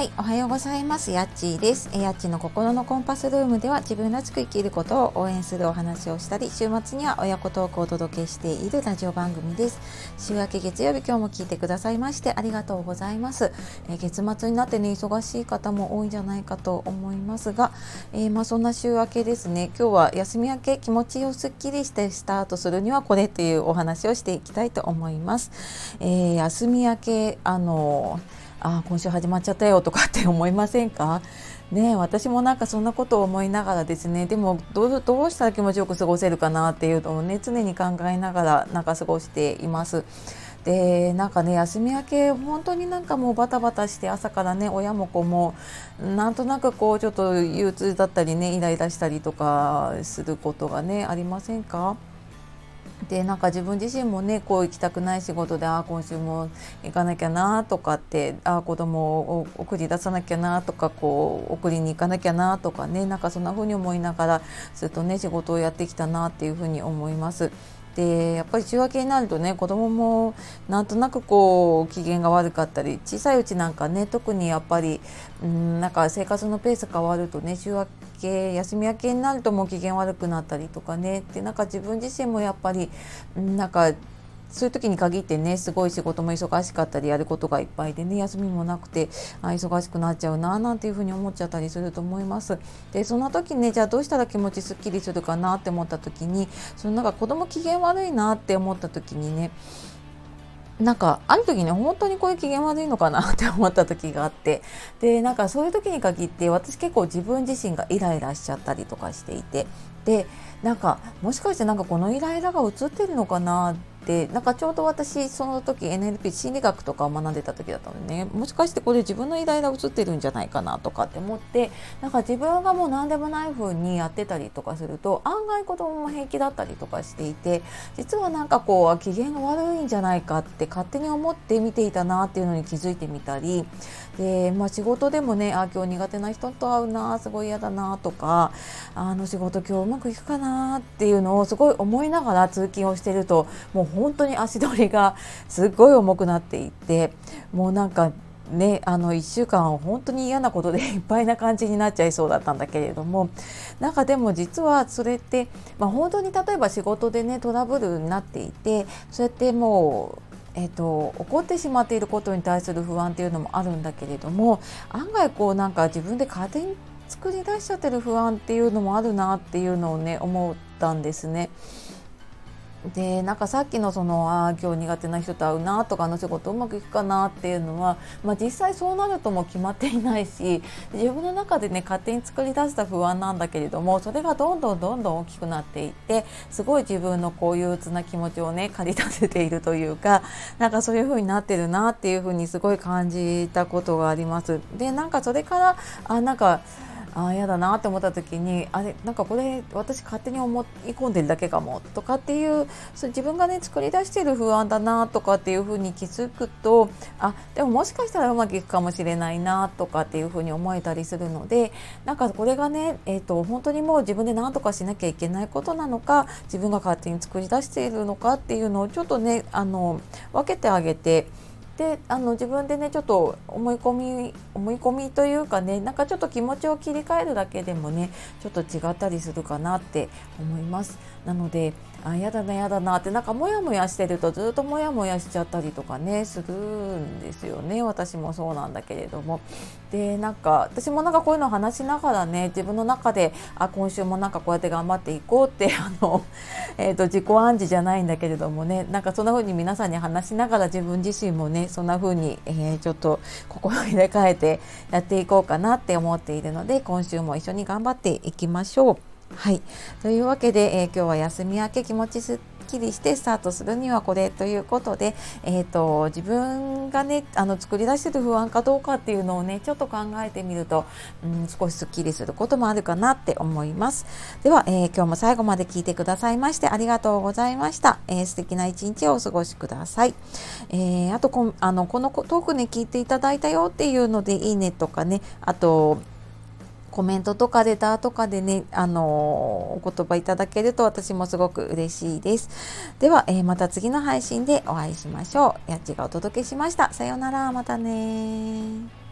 はい、おはようございます。やっちーです。やっちの心のコンパスルームでは自分らしく生きることを応援するお話をしたり、週末には親子トークをお届けしているラジオ番組です。週明け月曜日今日も聞いてくださいましてありがとうございます。えー、月末になってね忙しい方も多いんじゃないかと思いますが、えー、まあそんな週明けですね。今日は休み明け気持ちをすっきりしてスタートするにはこれというお話をしていきたいと思います。えー、休み明けあのーあ今週始まっちゃったよとかって思いませんか？ね私もなんかそんなことを思いながらですね。でもどうどうしたら気持ちよく過ごせるかなっていうのをね常に考えながらなんか過ごしています。でなんかね休み明け本当になんかもうバタバタして朝からね親も子もなんとなくこうちょっと憂鬱だったりねイライラしたりとかすることがねありませんか？でなんか自分自身もねこう行きたくない仕事であ今週も行かなきゃなとかってあ子供を送り出さなきゃなとかこう送りに行かなきゃなとかねなんかそんな風に思いながらずっとね仕事をやってきたなっていう風に思います。でやっぱり週明けになるとね子供もなんとなくこう機嫌が悪かったり小さいうちなんかね特にやっぱりうんなんか生活のペース変わるとね週明け休み明けになるともう機嫌悪くなったりとかねでなんか自分自身もやっぱりなんかそういう時に限ってねすごい仕事も忙しかったりやることがいっぱいでね休みもなくてあ忙しくなっちゃうななんていうふうに思っちゃったりすると思います。でそんな時ねじゃあどうしたら気持ちすっきりするかなって思った時にそのなんか子供機嫌悪いなって思った時にねなんかある時ね本当にこういう機嫌悪いのかなって思った時があってでなんかそういう時に限って私結構自分自身がイライラしちゃったりとかしていてでなんかもしかしてなんかこのイライラが映ってるのかなってなんかちょうど私その時 NLP 心理学とかを学んでた時だったのね。もしかしてこれ自分のイライラ映ってるんじゃないかなとかって思ってなんか自分がもう何でもない風にやってたりとかすると案外子供も平気だったりとかしていて実はなんかこう機嫌が悪いんじゃないかって勝手に思って見ていたなっていうのに気づいてみたりで、まあ、仕事でもねあ今日苦手な人と会うなすごい嫌だなとかあの仕事今日うまくいくかなっていうのをすごい思いながら通勤をしてるともう本当に足取りがすっごい重くなっていてもうなんかね、あの1週間本当に嫌なことでいっぱいな感じになっちゃいそうだったんだけれどもなんかでも実はそれって、まあ、本当に例えば仕事でねトラブルになっていてそうやってもうえーと、起こってしまっていることに対する不安っていうのもあるんだけれども案外こうなんか自分で勝手に作り出しちゃってる不安っていうのもあるなっていうのをね思ったんですね。でなんかさっきのそのあ今日苦手な人と会うなとかあの仕事うまくいくかなっていうのは、まあ、実際そうなるとも決まっていないし自分の中でね勝手に作り出した不安なんだけれどもそれがどんどんどんどん大きくなっていってすごい自分のこういう鬱な気持ちをね駆り立てているというかなんかそういう風になってるなっていう風にすごい感じたことがあります。でなんかそれからあなんかああ嫌だなって思った時にあれなんかこれ私勝手に思い込んでるだけかもとかっていうそ自分がね作り出してる不安だなとかっていうふうに気づくとあでももしかしたらうまくいくかもしれないなとかっていうふうに思えたりするのでなんかこれがね、えーと、本当にもう自分で何とかしなきゃいけないことなのか自分が勝手に作り出しているのかっていうのをちょっとねあの分けてあげて。であの自分でねちょっと思い込み思い込みというかねなんかちょっと気持ちを切り替えるだけでもねちょっと違ったりするかなって思います。なのであやだなやだなってなんかモヤモヤしてるとずっとモヤモヤしちゃったりとかねするんですよね私もそうなんだけれどもでなんか私もなんかこういうのを話しながらね自分の中であ今週もなんかこうやって頑張っていこうって あの、えーと、自己暗示じゃないんだけれどもねなんかそんな風に皆さんに話しながら自分自身もねそんな風に、えー、ちょっと心を入れ替えてやっていこうかなって思っているので今週も一緒に頑張っていきましょう。はいというわけで、えー、今日は休み明け気持ちすっきりしてスタートするにはこれということで、えーと、自分がねあの作り出してる不安かどうかっていうのをねちょっと考えてみると、うん、少しすっきりすることもあるかなって思います。では、えー、今日も最後まで聞いてくださいましてありがとうございました、えー、素敵な一日をお過ごしください、えー、あとこあのこのトークね聞いていただいたよっていうのでいいねとかねあとコメントとかレターとかでね、あの、お言葉いただけると私もすごく嬉しいです。では、えー、また次の配信でお会いしましょう。やっちがお届けしました。さようなら、またね